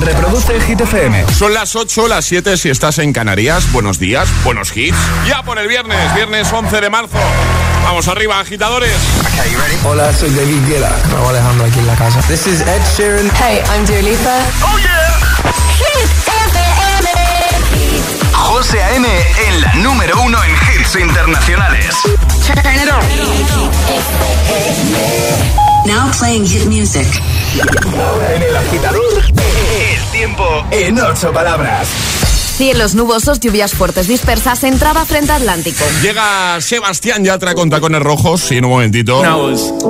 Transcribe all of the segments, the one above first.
Reproduce Hit FM. Son las 8, las 7 si estás en Canarias. Buenos días, buenos hits. Ya por el viernes, viernes 11 de marzo. Vamos arriba, agitadores. Hola, soy David Guetta. Me Alejandro aquí en la casa. This is Ed Sheeran. Hey, I'm Dua Lipa. Oh yeah. Hit FM. José A.M. en la número uno en hits internacionales. Turn it on. Now playing hit music. Ahora en el agitador, el tiempo en ocho palabras. Cielos nubosos, lluvias fuertes dispersas, entrada frente Atlántico. Llega Sebastián Yatra con tacones rojos y en un momentito.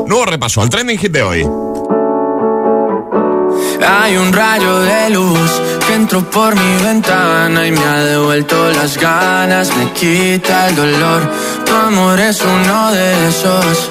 Nuevo repaso al trending hit de hoy. Hay un rayo de luz que entró por mi ventana y me ha devuelto las ganas, me quita el dolor. Tu amor es uno de esos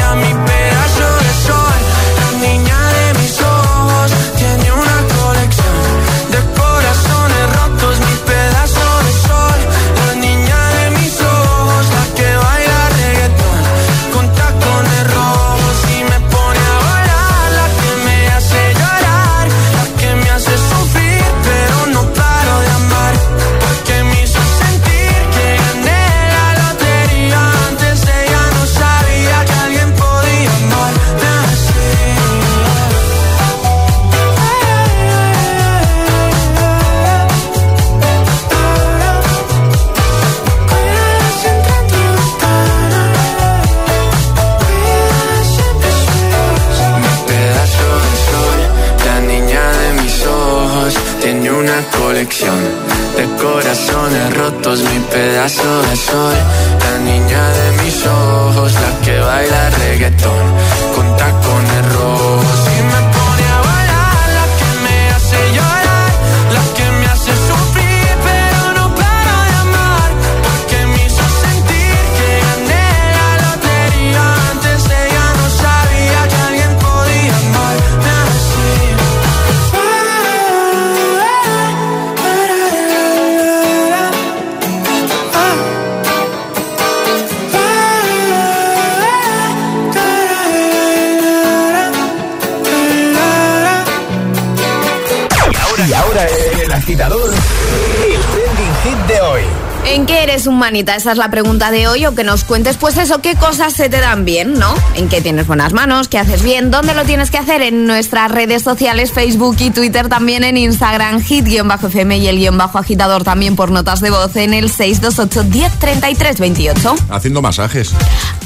qué eres un manita? Esa es la pregunta de hoy. O que nos cuentes, pues eso, qué cosas se te dan bien, ¿no? ¿En qué tienes buenas manos? ¿Qué haces bien? ¿Dónde lo tienes que hacer? En nuestras redes sociales, Facebook y Twitter, también en Instagram, hit-fm y el guion bajo agitador también por notas de voz en el 628 1033 28. Haciendo masajes.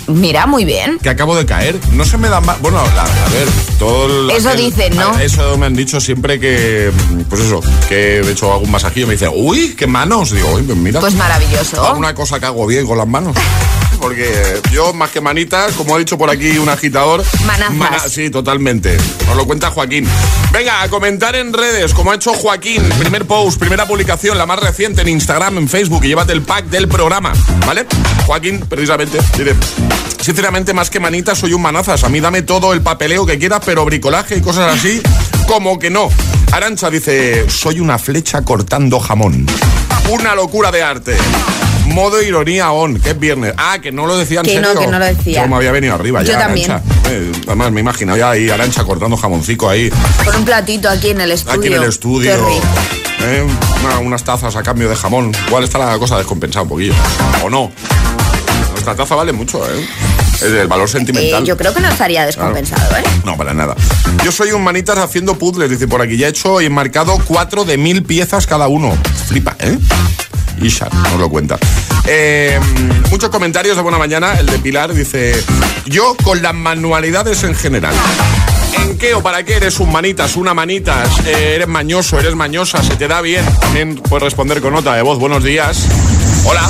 Mira, muy bien. Que acabo de caer. No se me dan mal. Bueno, a ver, todo. el- Eso dicen, ¿no? Eso me han dicho siempre que. Pues eso, que he hecho algún masajillo. Me dice, uy, qué manos. Digo, uy, pues mira. Pues maravilloso. Alguna cosa que hago bien con las manos. Porque yo, más que manitas, como ha dicho por aquí un agitador. Manazas. sí, totalmente. Nos lo cuenta Joaquín. Venga, a comentar en redes, como ha hecho Joaquín. Primer post, primera publicación, la más reciente en Instagram, en Facebook. Y llévate el pack del programa, ¿vale? Joaquín, precisamente. Sinceramente, más que manitas, soy un manazas. A mí dame todo el papeleo que quieras, pero bricolaje y cosas así, como que no. Arancha dice, soy una flecha cortando jamón. Una locura de arte. Modo ironía on, que es viernes. Ah, que no lo decía en Que no, que no lo decía. Yo me había venido arriba Yo ya, también. Eh, además, me imagino ya ahí Arancha cortando jamoncico ahí, Con un platito aquí en el estudio. aquí en el Qué estudio. rico. Eh, una- unas tazas a cambio de jamón. Igual está la cosa descompensada un poquillo. O no. Nuestra taza vale mucho, ¿eh? El valor Eh, sentimental. yo creo que no estaría descompensado, ¿eh? No, para nada. Yo soy un manitas haciendo puzzles, dice por aquí. Ya he hecho y enmarcado cuatro de mil piezas cada uno. Flipa, ¿eh? Isha, nos lo cuenta. Eh, muchos comentarios de buena mañana. El de Pilar dice: Yo con las manualidades en general. ¿En qué o para qué eres un manitas, una manitas? Eh, ¿Eres mañoso, eres mañosa? ¿Se te da bien? También puedes responder con nota de voz. Buenos días. Hola.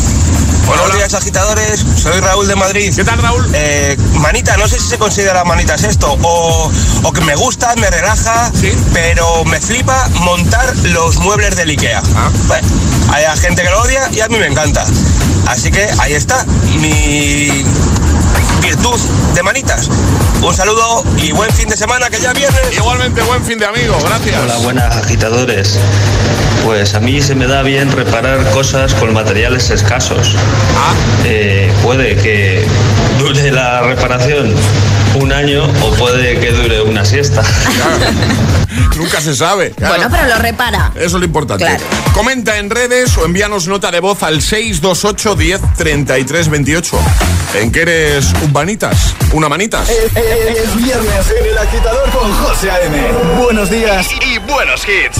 Buenos Hola. días, agitadores. Soy Raúl de Madrid. ¿Qué tal, Raúl? Eh, manita, no sé si se considera manitas esto, o, o que me gusta, me relaja, Sí. pero me flipa montar los muebles del Ikea. Ah. Bueno, hay gente que lo odia y a mí me encanta. Así que ahí está mi virtud de manitas. Un saludo y buen fin de semana que ya viene. Igualmente, buen fin de amigo. Gracias. Hola, buenas agitadores. Pues a mí se me da bien reparar cosas con materiales escasos. Ah, Eh, puede que dure la reparación un año o puede que dure una siesta. nunca se sabe. claro. Bueno, pero lo repara. Eso es lo importante. Claro. Comenta en redes o envíanos nota de voz al 628 10 33 28. ¿En qué eres un manitas? ¿Una manitas? Es, es viernes en el agitador con José A.M. Buenos días y buenos hits.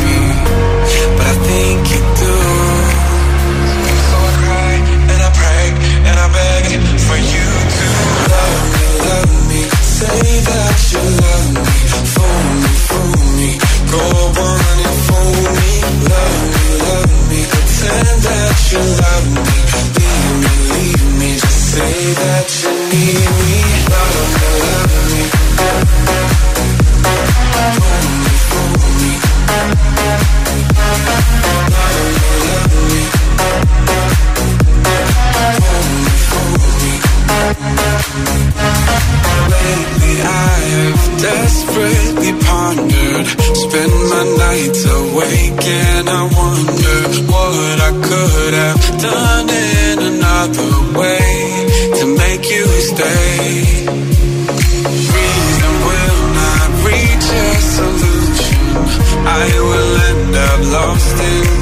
leave me, leave me. Just say that you need me, love me, love Lately I have desperately pondered. Spend my nights awake and I wonder What I could have done in another way To make you stay. Reason will not reach a solution. I will end up lost in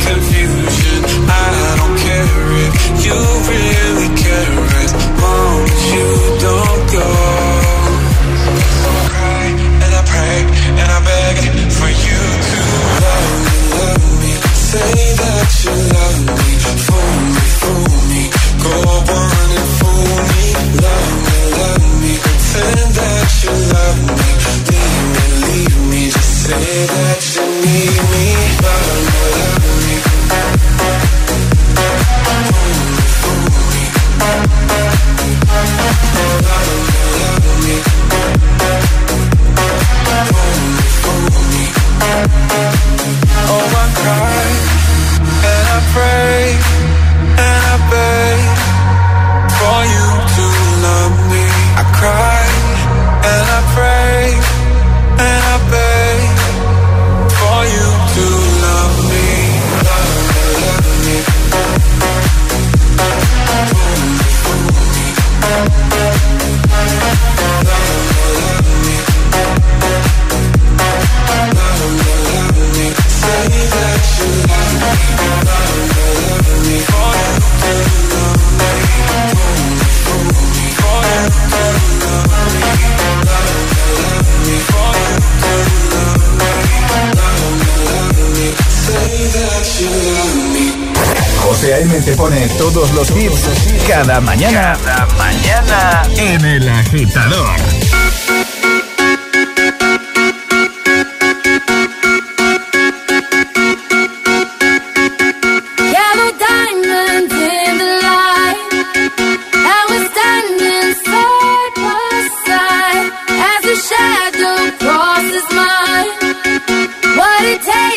pretend.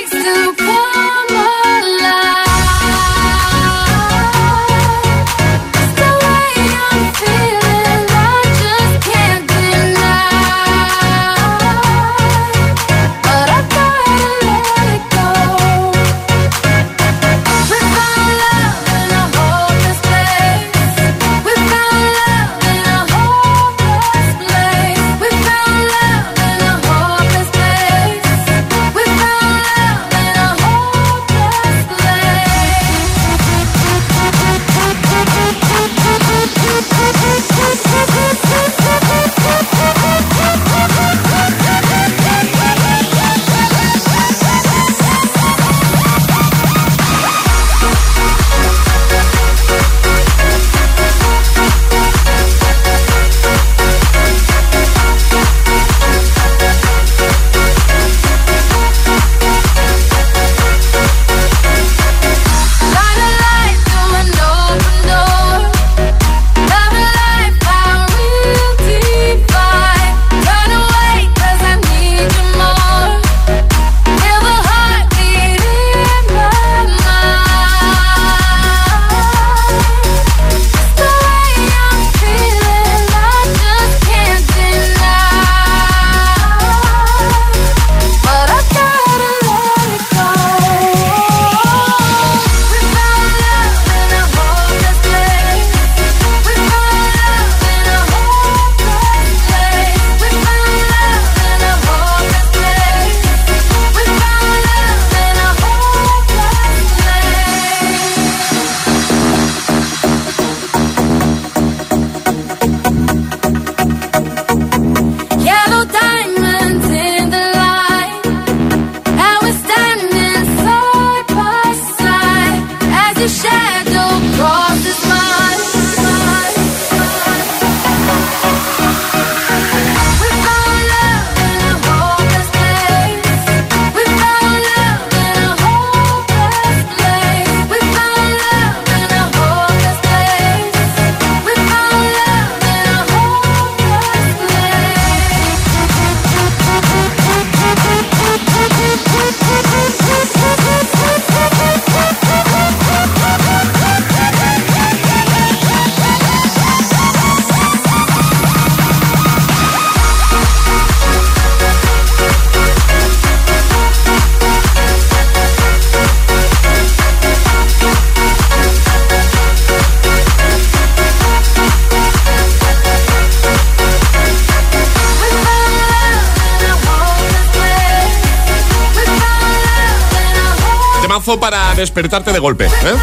Despertarte de golpe. ¿eh?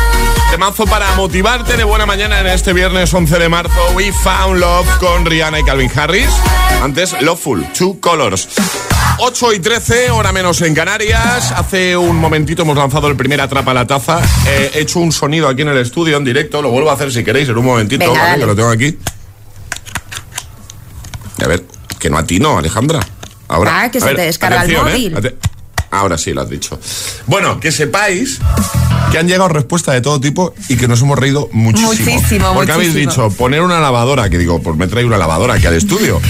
Temazo para motivarte de buena mañana en este viernes 11 de marzo. We Found Love con Rihanna y Calvin Harris. Antes, Loveful, Two Colors. 8 y 13, hora menos en Canarias. Hace un momentito hemos lanzado el primer Atrapa la Taza. Eh, he hecho un sonido aquí en el estudio en directo. Lo vuelvo a hacer si queréis en un momentito, Venga, ¿vale? que lo tengo aquí. A ver, que no a ti, no, Alejandra. Ahora. Ah, que se ver, te descarga el atención, ¿eh? Ahora sí lo has dicho. Bueno, que sepáis que han llegado respuestas de todo tipo y que nos hemos reído muchísimo. Muchísimo, Porque habéis dicho poner una lavadora, que digo, pues me trae una lavadora aquí al estudio.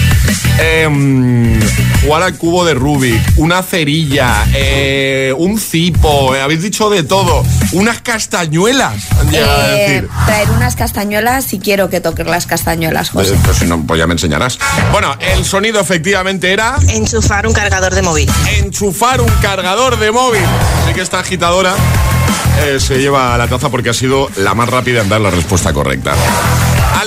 Em, jugar al cubo de Rubik, una cerilla, eh, un cipo, eh, habéis dicho de todo. Unas castañuelas, a Eh, decir. traer unas castañuelas y quiero que toques las castañuelas, José. Eh, Pues si no, pues ya me enseñarás. Bueno, el sonido efectivamente era Enchufar un cargador de móvil. enchufar un cargador de móvil. Así que esta agitadora eh, se lleva la taza porque ha sido la más rápida en dar la respuesta correcta.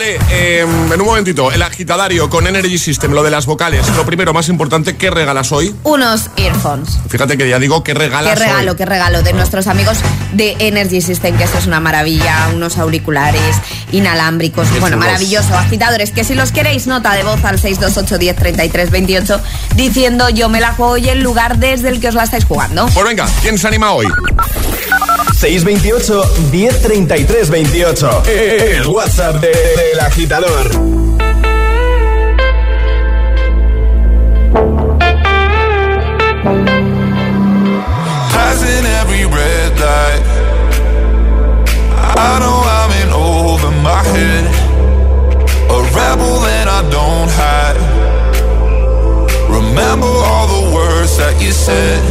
Eh, en un momentito, el agitadario con Energy System, lo de las vocales. Lo primero, más importante, ¿qué regalas hoy? Unos earphones. Fíjate que ya digo, ¿qué regalas Qué regalo, hoy? qué regalo de nuestros amigos de Energy System, que esto es una maravilla, unos auriculares inalámbricos, Qué bueno, chulos. maravilloso, agitadores, que si los queréis, nota de voz al 628 10 33 28, diciendo yo me la juego y el lugar desde el que os la estáis jugando. Pues venga, ¿quién se anima hoy? 628 1033 28. El WhatsApp de- del agitador. Every red light. I know I'm in over my head. A rebel that I don't hide. Remember all the words that you said.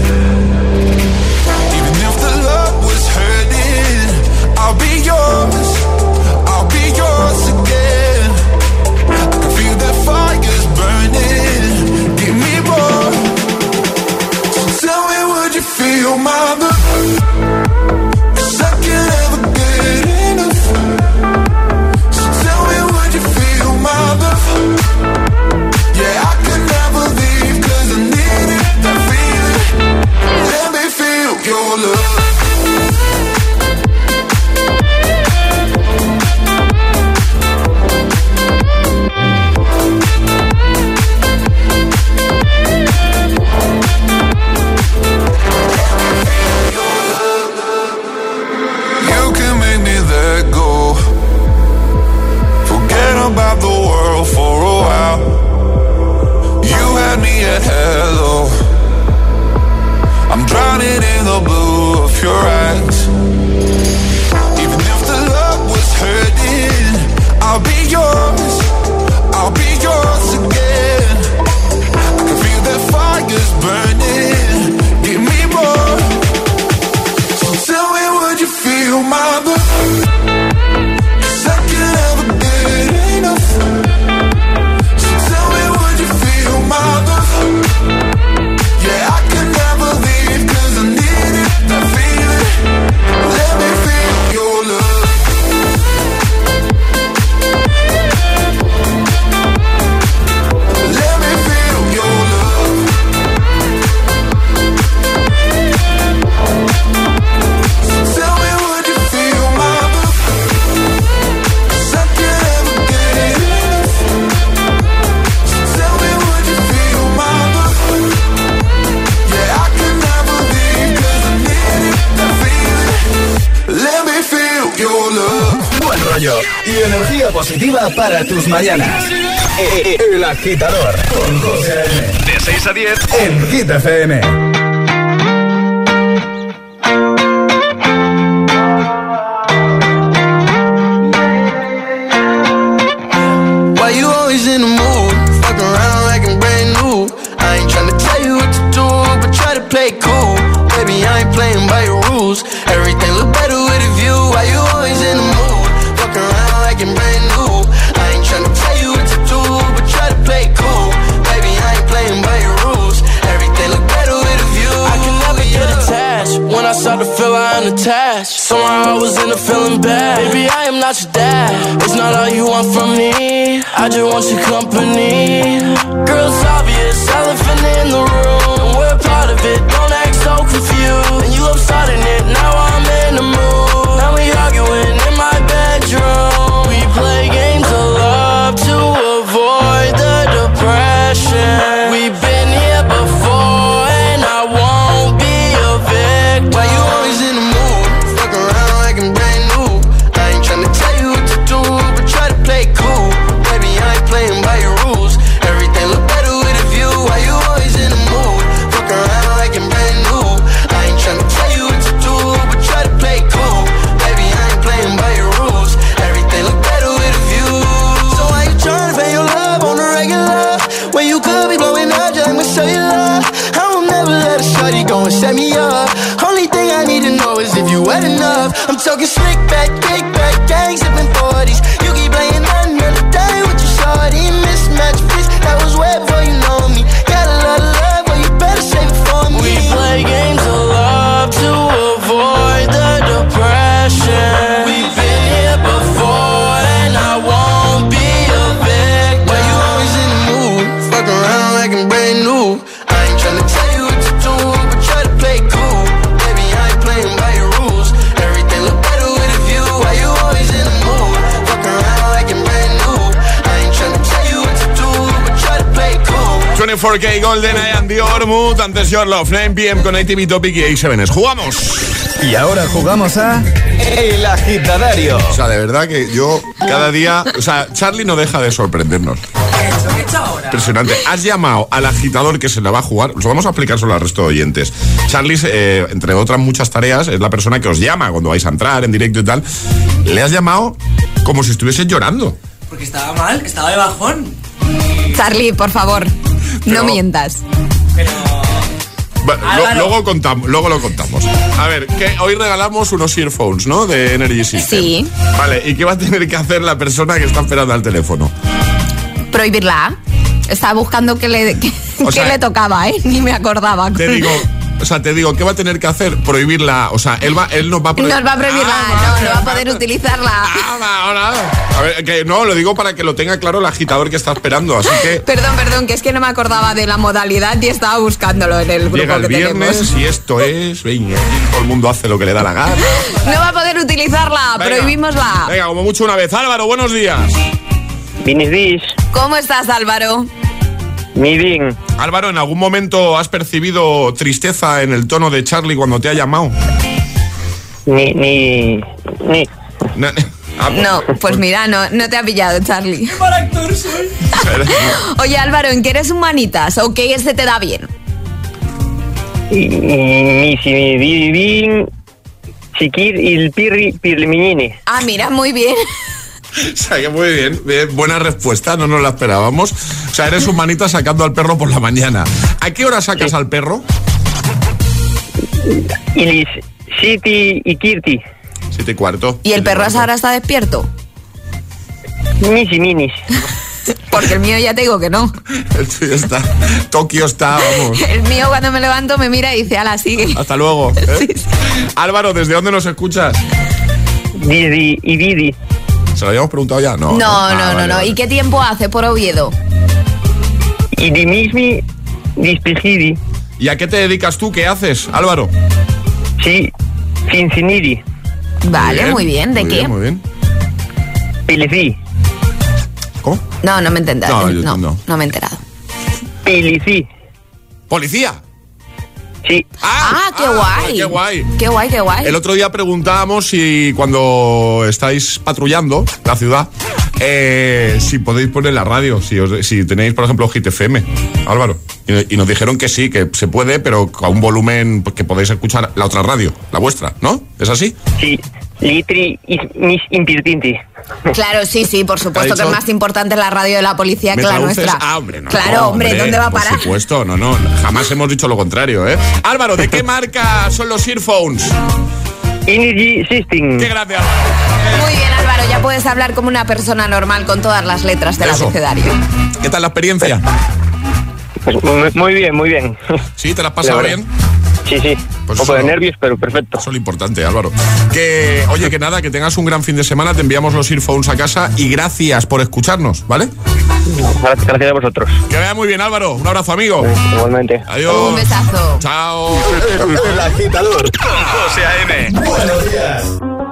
Feel my tus mañanas. El agitador con José. De 6 a 10 en Hit FM. 4K Golden and Dior Mood, antes Your Love, 9 pm con ITV Topic y A7. ¡Jugamos! Y ahora jugamos a... El agitadario. O sea, de verdad que yo cada día... O sea, Charlie no deja de sorprendernos. Impresionante. Has llamado al agitador que se la va a jugar. Os vamos a explicar solo al resto de oyentes. Charlie, eh, entre otras muchas tareas, es la persona que os llama cuando vais a entrar en directo y tal. Le has llamado como si estuviese llorando. Porque estaba mal, estaba de bajón. Charlie, por favor, no mientas. Bueno, lo- Álvaro. luego, contamos, luego lo contamos. A ver, que hoy regalamos unos earphones, ¿no? De Energy System. Sí. Vale, ¿y qué va a tener que hacer la persona que está esperando al teléfono? Prohibirla. Estaba buscando que le, que, O que sea, le tocaba, ¿eh? Ni me acordaba. Te digo, o sea, te digo, ¿qué va a tener que hacer? Prohibirla. O sea, él, va, él nos va a prohibir. Nos va a prohibirla, Ah, no, no va a poder utilizarla. Ah, va. A ver, que no, lo digo para que lo tenga claro el agitador que está esperando. Así que Perdón, perdón, que es que no me acordaba de la modalidad y estaba buscándolo en el grupo llega el que viernes tenemos. y esto es. Venga, todo el mundo hace lo que le da la gana. No va a poder utilizarla, Venga. prohibímosla. Venga, como mucho una vez. Álvaro, buenos días. Buenos días, ¿Cómo estás, Álvaro? Mi bien. Álvaro, ¿en algún momento has percibido tristeza en el tono de Charlie cuando te ha llamado? Ni, ni, ni. Na- Ah, No, pues mira, no, no te ha pillado, Charlie. Mal actor soy. Oye, Álvaro, ¿en qué eres humanitas o qué se te da bien? Y- Ni si bien. Chiquir y el pirri pirliminine. Ah, mira, muy bien. O sea, que muy bien, bien, buena respuesta, no nos la esperábamos. O sea, eres humanita sacando al perro por la mañana. ¿A qué hora sacas al perro? Y City y Kirti. Siete y cuarto. ¿Y el perro ahora está despierto? Minis y minis. Porque el mío ya te digo que no. El tuyo está. Tokio está, vamos. El mío cuando me levanto me mira y dice, ala, sigue. Hasta luego. ¿eh? Álvaro, ¿desde dónde nos escuchas? Didi y Didi. ¿Se lo habíamos preguntado ya? No. No, no, Ah, no, vale, no. vale. ¿Y qué tiempo hace por Oviedo? Y di mismi dispejidi. ¿Y a qué te dedicas tú? ¿Qué haces, Álvaro? Sí, Cincinidi. Vale, muy bien. ¿De muy qué? Bien, muy bien. Pilicí. ¿Cómo? No, no me he enterado. No, No, no. no, me he enterado. Pilicí. ¿Policía? Sí. Ah, qué guay. Qué guay. Qué guay, qué guay. El otro día preguntábamos si cuando estáis patrullando la ciudad, eh, si podéis poner la radio, si, os- si tenéis, por ejemplo, Hit FM, Álvaro. Y, y nos dijeron que sí, que se puede, pero a un volumen pues, que podéis escuchar la otra radio, la vuestra, ¿no? ¿Es así? Sí. Litri y mis impirtinti. Claro, sí, sí, por supuesto que es más importante la radio de la policía ¿Me que la nuestra. Ah, hombre, no, claro, no, hombre, ¿dónde va a parar? Por supuesto, no, no. Jamás hemos dicho lo contrario, ¿eh? Álvaro, ¿de qué marca son los earphones? Energy System. Qué Álvaro. Muy bien, Álvaro, ya puedes hablar como una persona normal con todas las letras del Eso. abecedario. ¿Qué tal la experiencia? Pues muy, bien, muy bien. ¿Sí? ¿Te la has pasado La verdad. bien? Sí, sí. Pues Un poco de nervios, pero perfecto. Eso es lo importante, Álvaro. Que, oye, que nada, que tengas un gran fin de semana, te enviamos los earphones a casa y gracias por escucharnos, ¿vale? Gracias gracias a vosotros. Que vaya muy bien, Álvaro. Un abrazo, amigo. Igualmente. Adiós. Un besazo. Chao. El agitador con José A.M. Buenos días.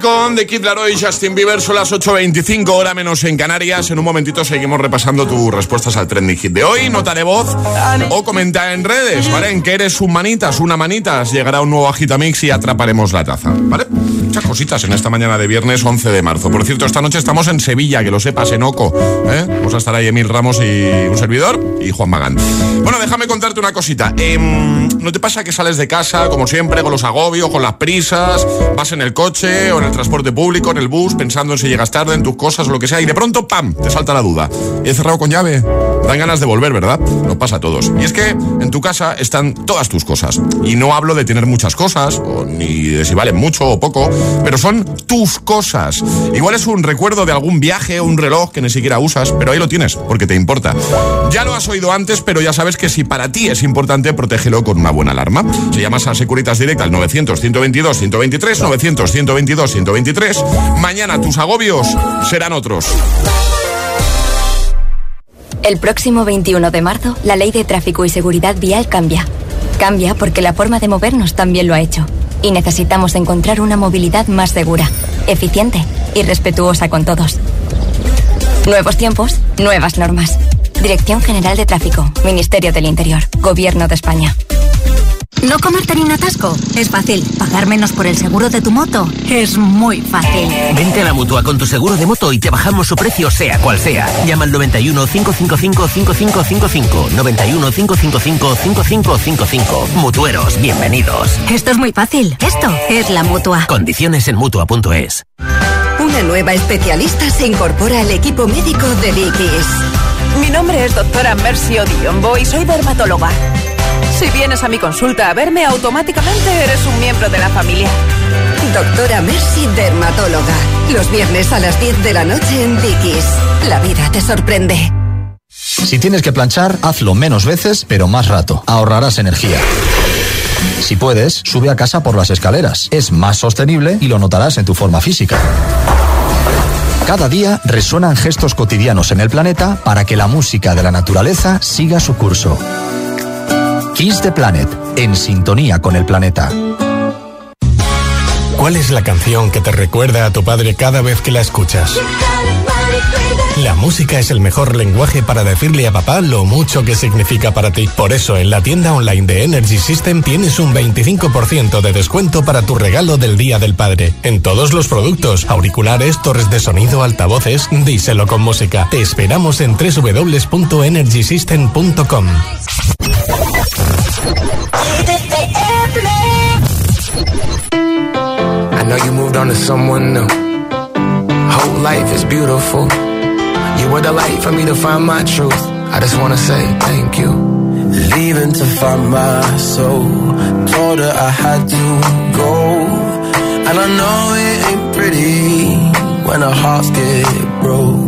Con The Kid Laroi y Justin Bieber. Son las 8.25, hora menos en Canarias. En un momentito seguimos repasando tus respuestas al trending hit de hoy. Nota de voz o comenta en redes, ¿vale? En que eres un manitas, una manitas. Llegará un nuevo Agitamix y atraparemos la taza, ¿vale? Muchas cositas en esta mañana de viernes 11 de marzo. Por cierto, esta noche estamos en Sevilla, que lo sepas, en Oco. ¿eh? Vamos a estar ahí Emil Ramos y un servidor y Juan Magán. Bueno, déjame contarte una cosita. Em, ¿No te pasa que sales de casa, como siempre, con los agobios, con las prisas, vas en el coche o en el transporte público, en el bus, pensando en si llegas tarde, en tus cosas o lo que sea, y de pronto, ¡pam!, te salta la duda. ¿He cerrado con llave? Dan ganas de volver, ¿verdad? Nos pasa a todos. Y es que en tu casa están todas tus cosas. Y no hablo de tener muchas cosas, ni de si valen mucho o poco, pero son tus cosas. Igual es un recuerdo de algún viaje o un reloj que ni siquiera usas, pero ahí lo tienes, porque te importa. Ya lo has oído antes, pero ya sabes que si para ti es importante, protégelo con una buena alarma. Si llamas a Securitas Direct al 900-122-123, 900-122-123, mañana tus agobios serán otros. El próximo 21 de marzo, la ley de tráfico y seguridad vial cambia. Cambia porque la forma de movernos también lo ha hecho. Y necesitamos encontrar una movilidad más segura, eficiente y respetuosa con todos. Nuevos tiempos, nuevas normas. Dirección General de Tráfico, Ministerio del Interior, Gobierno de España. No comerte ni un atasco. Es fácil. Pagar menos por el seguro de tu moto. Es muy fácil. Vente a la mutua con tu seguro de moto y te bajamos su precio, sea cual sea. Llama al 91 555 5555. 91 555 5555. Mutueros, bienvenidos. Esto es muy fácil. Esto es la mutua. Condiciones en mutua.es. Una nueva especialista se incorpora al equipo médico de Dickies. Mi nombre es doctora Mercy Odionbo y soy dermatóloga. Si vienes a mi consulta a verme, automáticamente eres un miembro de la familia. Doctora Mercy, dermatóloga. Los viernes a las 10 de la noche en Dickies. La vida te sorprende. Si tienes que planchar, hazlo menos veces, pero más rato. Ahorrarás energía. Si puedes, sube a casa por las escaleras. Es más sostenible y lo notarás en tu forma física. Cada día resuenan gestos cotidianos en el planeta para que la música de la naturaleza siga su curso. Kiss the Planet, en sintonía con el planeta. ¿Cuál es la canción que te recuerda a tu padre cada vez que la escuchas? La música es el mejor lenguaje para decirle a papá lo mucho que significa para ti. Por eso en la tienda online de Energy System tienes un 25% de descuento para tu regalo del Día del Padre. En todos los productos, auriculares, torres de sonido, altavoces, díselo con música. Te esperamos en www.energysystem.com. I know you moved on to someone new. Whole life is beautiful. You were the light for me to find my truth. I just wanna say thank you. Leaving to find my soul. Told her I had to go. And I know it ain't pretty when our hearts get broke.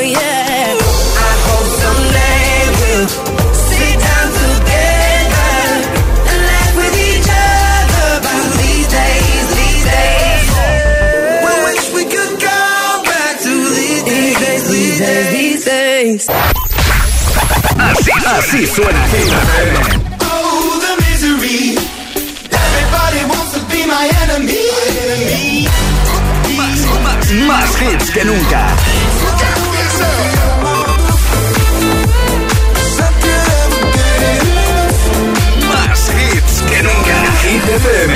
Así, así suena Hit Oh, the misery. Everybody wants to be my enemy. Más, más, más hits que nunca. Más hits que nunca. Hit FM.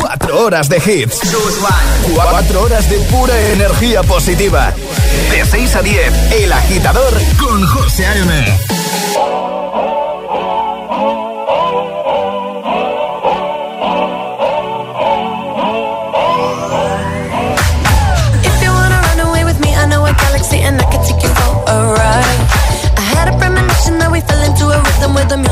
Cuatro horas de hits. Cuatro horas de pura energía positiva. De 6 a 10, El Agitador con José A.M. And I could take you for a ride. I had a premonition that we fell into a rhythm with a music.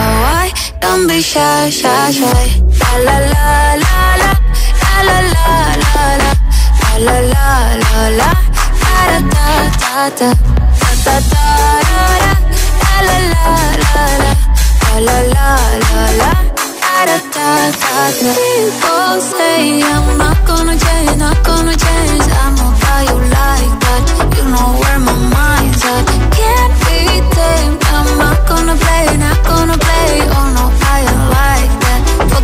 Don't be shy, shy, shy. La la la la la la la la la la la la la da da da da da da da da la la la la la la la la da da da da People say I'm not gonna change, not gonna change. I know how you like that. You know where my mind's at. Can't be tamed. I'm not gonna play, not gonna play. Oh no,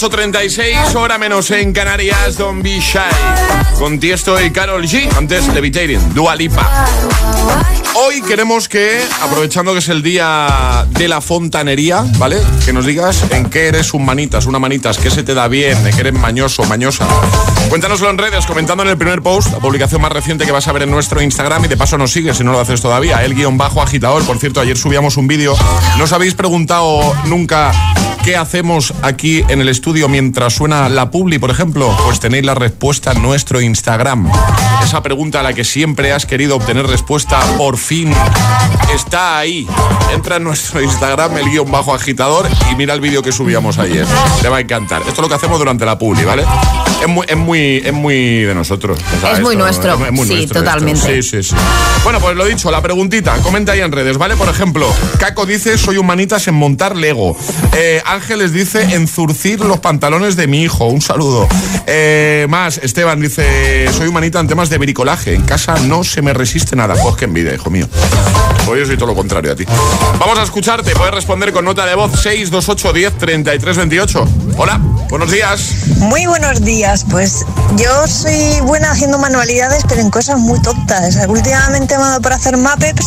8.36, hora menos en Canarias, Don't Be Shy. Con Tiesto y Carol G. Antes Levitating, Dua Lipa. Hoy queremos que, aprovechando que es el día de la fontanería, ¿vale? Que nos digas en qué eres un manitas, una manitas, qué se te da bien, de qué eres mañoso, mañosa. Cuéntanoslo en redes, comentando en el primer post, la publicación más reciente que vas a ver en nuestro Instagram y de paso nos sigues si no lo haces todavía, el guion bajo agitador. Por cierto, ayer subíamos un vídeo. ¿No os habéis preguntado nunca qué hacemos aquí en el estudio mientras suena la publi, por ejemplo? Pues tenéis la respuesta en nuestro Instagram. Esa pregunta a la que siempre has querido obtener respuesta, por fin está ahí. Entra en nuestro Instagram, el guion bajo agitador, y mira el vídeo que subíamos ayer. Te va a encantar. Esto es lo que hacemos durante la publi, ¿vale? Es muy, es muy, es muy de nosotros. O sea, Es muy esto, nuestro. es muy Sí, nuestro esto. totalmente. Sí, sí, sí. Bueno, pues lo dicho, la preguntita, comenta ahí en redes, ¿vale? Por ejemplo, Caco dice, soy un manitas en montar Lego. Eh, Ángeles dice, en zurcir los pantalones de mi hijo. Un saludo. Eh, más, Esteban dice, soy un manita en temas de bricolaje. En casa no se me resiste nada. Pues que envidia, hijo mío. Pues yo soy todo lo contrario a ti. Vamos a escucharte. Puedes responder con nota de voz 628 10 33 28. Hola, buenos días. Muy buenos días, pues yo soy buena haciendo manualidades, pero en cosas muy tontas. Últimamente me ha dado por hacer mapeps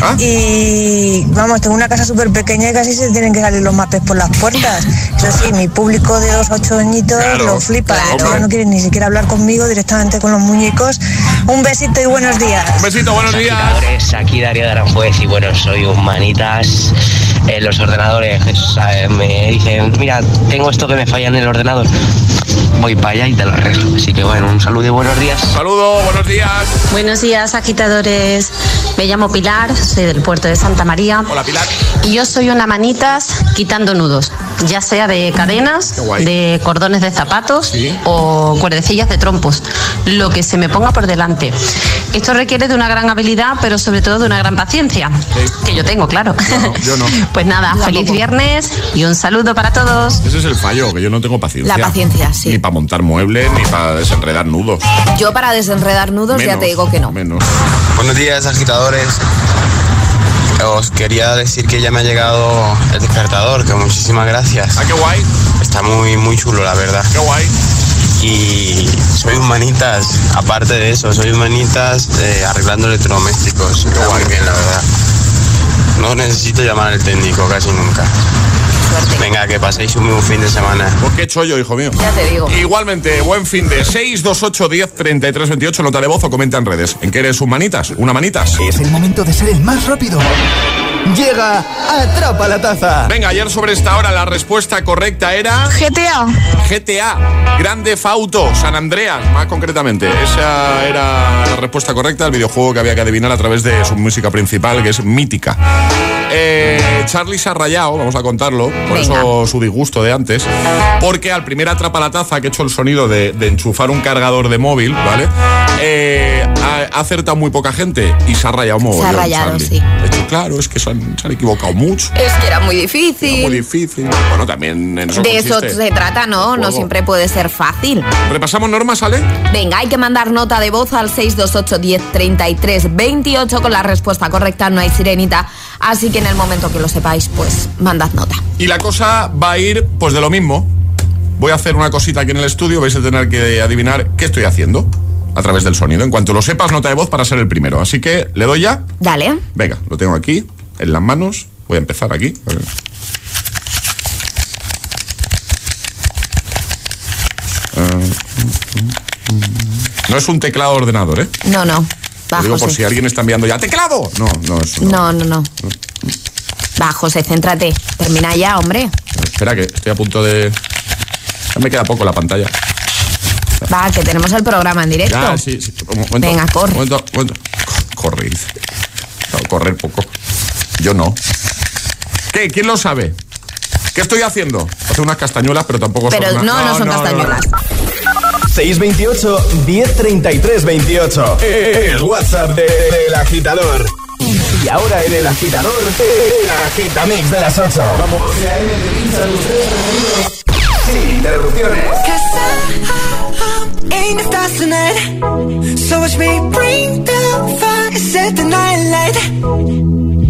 ¿Ah? y vamos, tengo una casa súper pequeña y casi se tienen que salir los mapes por las puertas. Eso sí, mi público de los ocho añitos Claro, lo flipa. claro. Ya no quieren ni siquiera hablar conmigo directamente con los muñecos. Un besito y buenos días. Un besito, buenos días. Aquí Darío de Aranjuez y bueno, soy un manitas en los ordenadores. ¿sabes? Me dicen, mira, tengo esto que me falla en el ordenador. Voy para allá y te lo arreglo. Así que bueno, un saludo y buenos días. Saludo, buenos días. Buenos días, agitadores. Me llamo Pilar, soy del puerto de Santa María. Hola, Pilar. Y yo soy una manitas quitando nudos, ya sea de cadenas, de cordones de zapatos Sí. o cuerdecillas de trompos, lo que se me ponga por delante. Esto requiere de una gran habilidad, pero sobre todo de una gran paciencia, que yo tengo, claro. Yo no. Pues nada, feliz viernes y un saludo para todos. Ese es el fallo, que yo no tengo paciencia. La paciencia, sí. Ni para montar muebles, ni para desenredar nudos. Yo para desenredar nudos ya te digo que no. Menos. Buenos días, agitadores. Os quería decir que ya me ha llegado el despertador, que muchísimas gracias. Ah, qué guay. Está muy, muy chulo, la verdad. Qué guay. Y soy un manitas, aparte de eso, soy un manitas eh, arreglando electrodomésticos. Está muy bien, la verdad. No necesito llamar al técnico casi nunca. Venga, que paséis un buen fin de semana. Pues qué chollo, hijo mío. Ya te digo. Igualmente, buen fin de 628 10 33 28, nota de voz o comenta en redes. ¿En qué eres un manitas? ¿Una manitas? Es el momento de ser el más rápido. Llega Atrapa la Taza. Venga, ayer sobre esta hora la respuesta correcta era... GTA. GTA, Grande Fauto, San Andreas, más concretamente. Esa era la respuesta correcta al videojuego que había que adivinar a través de su música principal, que es mítica. Eh, Charlie se ha rayado, vamos a contarlo, por eso su disgusto de antes, porque al primer atrapa la taza que he hecho el sonido de, enchufar un cargador de móvil, ¿vale? Eh, ha, acertado muy poca gente y se ha rayado mogollón. Se ha rayado, sí. De hecho, claro, es que se han, equivocado mucho. Es que era muy difícil. muy difícil. Bueno, también en eso De eso se trata, ¿no? No siempre puede ser fácil. ¿Repasamos normas, Ale? Venga, hay que mandar nota de voz al 628 10 28 con la respuesta correcta, no hay sirenita. Así que en el momento que lo sepáis, pues mandad nota. Y la cosa va a ir pues de lo mismo. Voy a hacer una cosita aquí en el estudio, vais a tener que adivinar qué estoy haciendo a través del sonido. En cuanto lo sepas, nota de voz para ser el primero. Así que, ¿le doy ya? Dale. Venga, lo tengo aquí, en las manos. Voy a empezar aquí. No es un teclado de ordenador, ¿eh? No, no. Digo por si alguien está enviando ya teclado. No, no, es. No, no, no. Va, José, céntrate. Termina ya, hombre. Espera, que estoy a punto de. Ya me queda poco la pantalla. Va, que tenemos el programa en directo. Ya, sí, sí. Venga, corre. Momento, momento. Corre, correr poco. Yo no. ¿Qué? ¿Quién lo sabe? ¿Qué estoy haciendo? Hace unas castañuelas, pero tampoco pero son. no, no, son castañuelas. 628 1033 28. El WhatsApp del agitador. Y ahora en el agitador, el agitamix de las 8. Vamos. Sin interrupciones. Ain't the stars tonight. So watch me bring the fire, set the night light.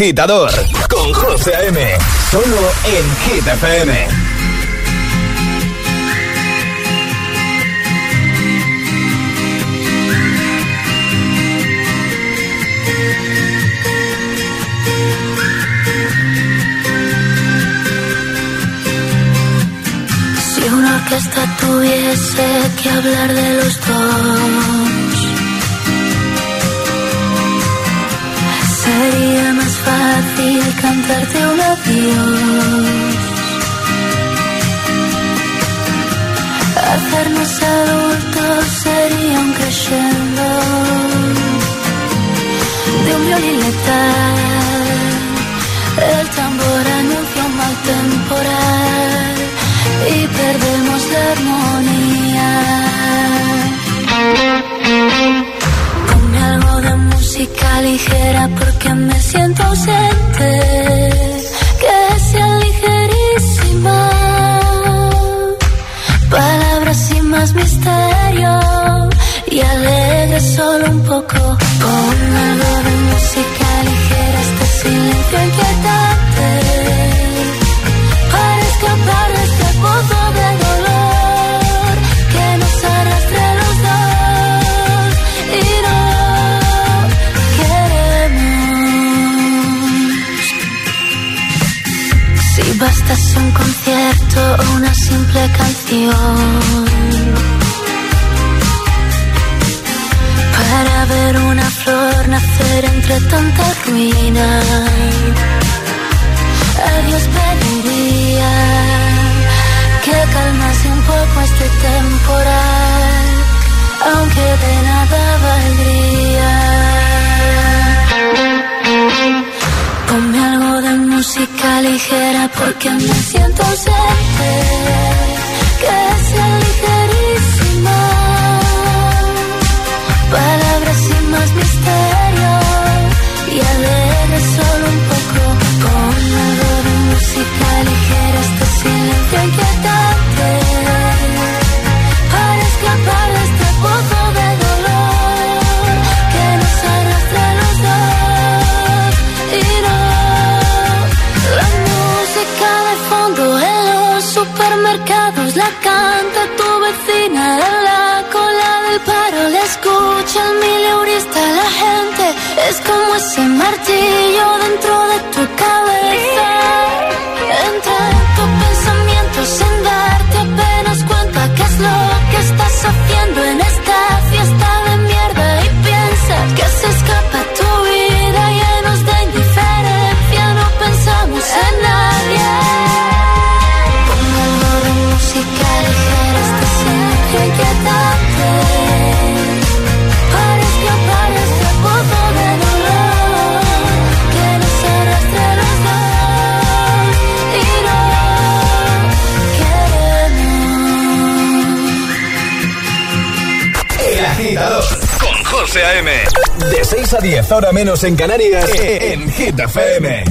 agitador con José A.M. Solo en Hit FM. que esta tuviese que hablar de los dos. Cantarte un adiós. Hacernos adultos sería un crescendo de un violín letal. El tambor anuncia un mal temporal y perdemos la armonía. Ponme algo de música ligera porque me siento ausente. Basta un concierto o una simple canción para ver una flor nacer entre tanta ruina. Adiós pediría que calmase un poco este temporal, aunque de nada valdría. Ponme algo música ligera porque me siento ausente. Que sea ligerísima. Palabras sin más misterio. Y alegre solo un poco. Algo de música ligera. Este silencio inquietante. vacío dentro José A.M. De 6 a 10, ahora menos en Canarias, en Hit FM.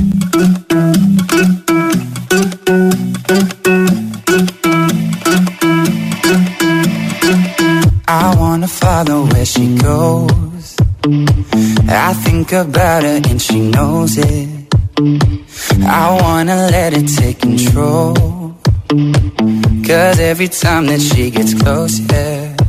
I wanna follow where she goes. I think about her and she knows it. I wanna let it take control. Cause every time that she gets close, yeah,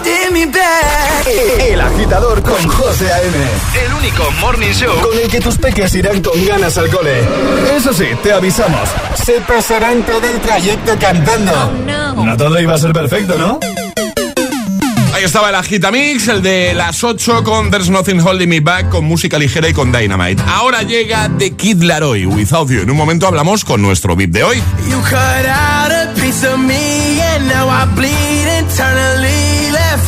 Holding me back. El agitador con José A.M. El único morning show con el que tus peques irán con ganas al cole. Eso sí, te avisamos. Se pasarán todo el trayecto cantando. No todo iba a ser perfecto, ¿no? Ahí estaba el Agitamix, el de las 8 con There's Nothing Holding Me Back, con música ligera y con Dynamite. Ahora llega The Kid Laroi, Without You. En un momento hablamos con nuestro beat de hoy. You cut out a piece of me and now I bleed internally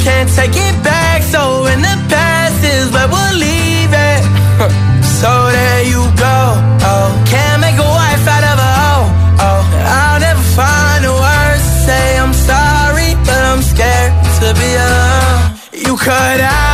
can't take it back. So in the past is where we'll leave it. so there you go. Oh, can't make a wife out of a hoe. Oh, I'll never find the words to say I'm sorry, but I'm scared to be alone. You cut out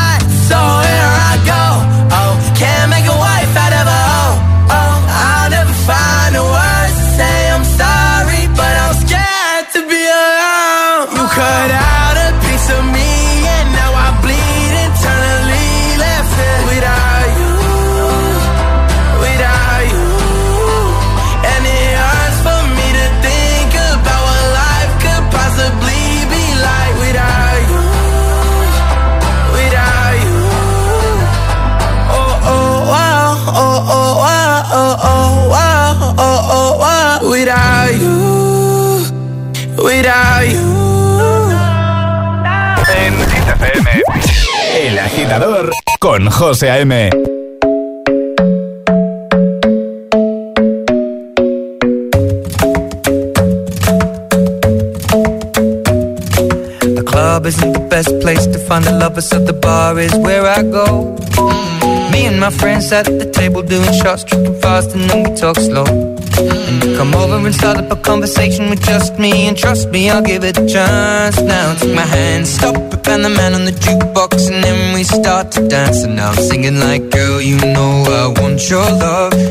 Without you. En FM, El agitador con José A.M. The club isn't the best place to find the lovers, so the bar is where I go. My friends at the table doing shots, tripping fast, and then we talk slow. And come over and start up a conversation with just me. And trust me, I'll give it a chance. Now take my hand, stop it, and the man on the jukebox. And then we start to dance. And I'm singing like, girl, you know I want your love.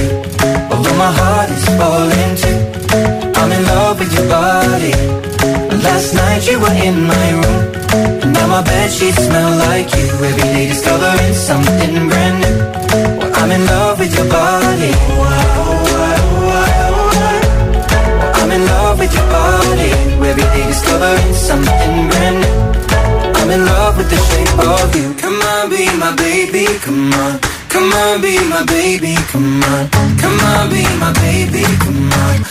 Night you were in my room. And now my bed sheets smell like you. Every day discovering something brand new. Well, I'm in love with your body. I'm in love with your body. Every day discovering something brand new. I'm in love with the shape of you. Come on, be my baby, come on. Come on, be my baby, come on. Come on, be my baby, come on.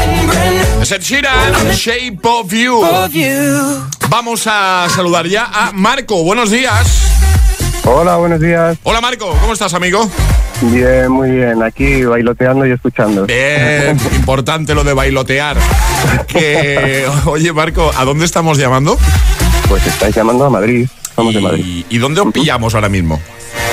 Ed Sheeran, Shape of you. Vamos a saludar ya a Marco. Buenos días. Hola, buenos días. Hola Marco, ¿cómo estás, amigo? Bien, muy bien. Aquí bailoteando y escuchando. Bien, importante lo de bailotear. Que, oye, Marco, ¿a dónde estamos llamando? Pues estáis llamando a Madrid. Somos de Madrid. ¿Y dónde os pillamos ahora mismo?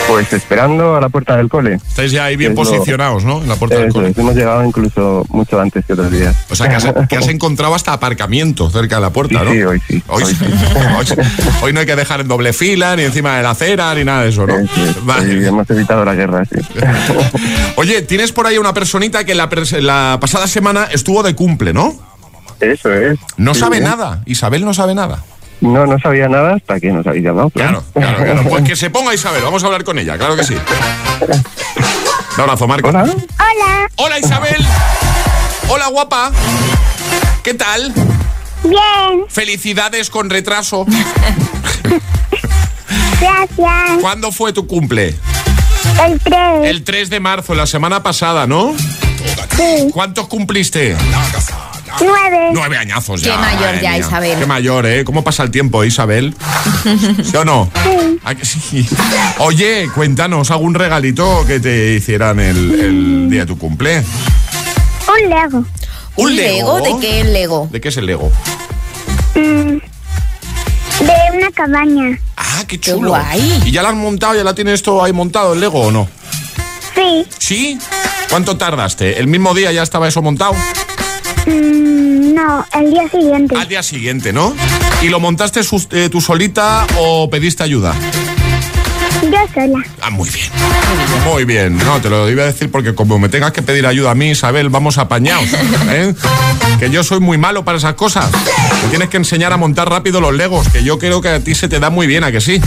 Pues esperando a la puerta del cole. Estáis ya ahí bien Es lo- posicionados, ¿no? En la puerta del cole. hemos llegado incluso mucho antes que otros días. O sea, que has, que has encontrado hasta aparcamiento cerca de la puerta, Sí, ¿no? sí, hoy sí. Hoy, hoy- hoy no hay que dejar en doble fila, ni encima de la acera, ni nada de eso, ¿no? Vale. Sí, hemos evitado la guerra, sí. Oye, tienes por ahí una personita que la, pasada semana estuvo de cumple, ¿no? Eso es. No Sí, sabe bien. nada. Isabel no sabe nada. No, no sabía nada hasta que nos habéis llamado. Claro, Claro, claro. Pues que se ponga Isabel, vamos a hablar con ella, claro que sí. Un abrazo, Marco. Hola. Hola. Hola, Isabel. Hola, guapa. ¿Qué tal? Bien. Felicidades con retraso. Gracias. ¿Cuándo fue tu cumple? El 3. El 3 de marzo, la semana pasada, ¿no? Sí. ¿Cuántos cumpliste? 9. Nueve añazos Qué ya. mayor madre ya, mía. Isabel. Qué mayor, ¿eh? ¿Cómo pasa el tiempo, Isabel? ¿Sí o no? ¿A que sí? Oye, cuéntanos, ¿algún regalito que te hicieran el, el día de tu cumple? Un Lego. ¿Un Lego? ¿De qué Lego? ¿De qué es el Lego? Mm, de una cabaña. Ah, qué chulo. guay. ¿Y ya la has montado? ¿Ya la tienes todo ahí montado, el Lego o no? Sí. ¿Sí? ¿Cuánto tardaste? ¿El mismo día ya estaba eso montado? Mm, no, el día siguiente. Al día siguiente, ¿no? ¿Y lo montaste eh, tú solita o pediste ayuda? Yo sola. Ah, muy bien. Muy bien. No, te lo iba a decir porque como me tengas que pedir ayuda a mí, Isabel, vamos apañados. ¿eh? Que yo soy muy malo para esas cosas. Me tienes que enseñar a montar rápido los legos, que yo creo que a ti se te da muy bien, ¿a que sí?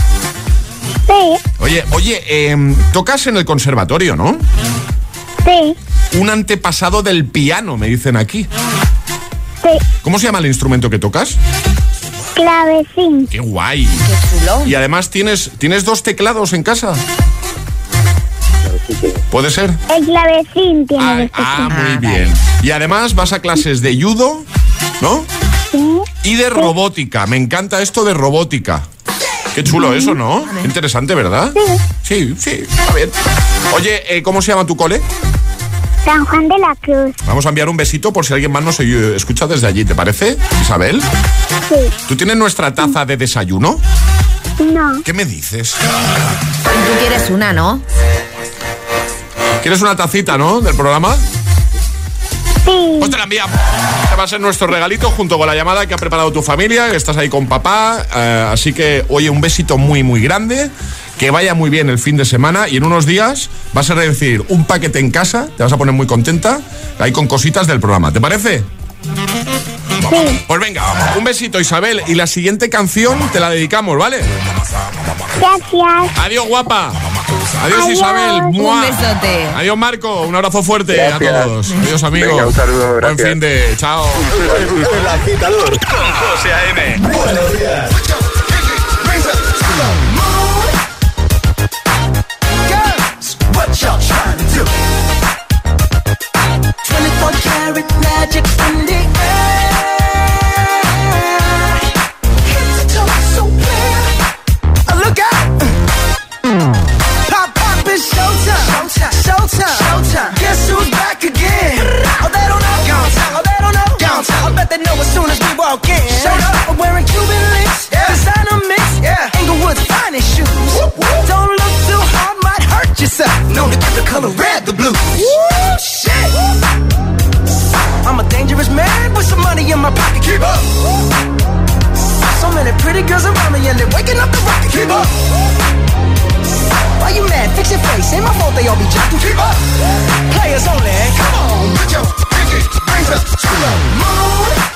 Sí. Oye, oye, em, tocas en el conservatorio, ¿no? Sí. Un antepasado del piano, me dicen aquí. Sí. ¿Cómo se llama el instrumento que tocas? clavecín. ¡Qué guay! Qué chulo. Y además tienes, ¿tienes dos teclados en casa. ¿Puede ser? El clavecín tiene Ah, dos ah, muy bien. Y además vas a clases de judo, ¿no? Y de robótica. Me encanta esto de robótica. Qué chulo eso, ¿no? Interesante, ¿verdad? Sí, sí, está bien. Oye, eh, ¿cómo se llama tu cole? San Juan de la Cruz. Vamos a enviar un besito por si alguien más nos escucha desde allí, ¿te parece, Isabel? Sí. ¿Tú tienes nuestra taza de desayuno? No. ¿Qué me dices? Tú quieres una, ¿no? ¿Quieres una tacita, no? Del programa. Pues te la enviamos. Este va a ser nuestro regalito junto con la llamada que ha preparado tu familia, que estás ahí con papá. eh, así que, oye, un besito muy, muy grande. Que vaya muy bien el fin de semana y en unos días vas a recibir un paquete en casa. Te vas a poner muy contenta. Ahí con cositas del programa. ¿Te parece? Sí. Pues venga, un besito Isabel y la siguiente canción te la dedicamos, ¿vale? Gracias. Adiós guapa. Adiós, Adiós. Isabel. Un ¡Mua! besote. Adiós Marco. Un abrazo fuerte Gracias. a todos. Adiós amigos. Venga, un saludo, Buen gracias. fin de. Chao. El agitador con José A.M. Buenos días. Fix your face. Ain't my fault they all be jocking. Keep up. Players only. Come on, put your pinky rings up to the moon.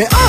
Ain't ready for me. Uh.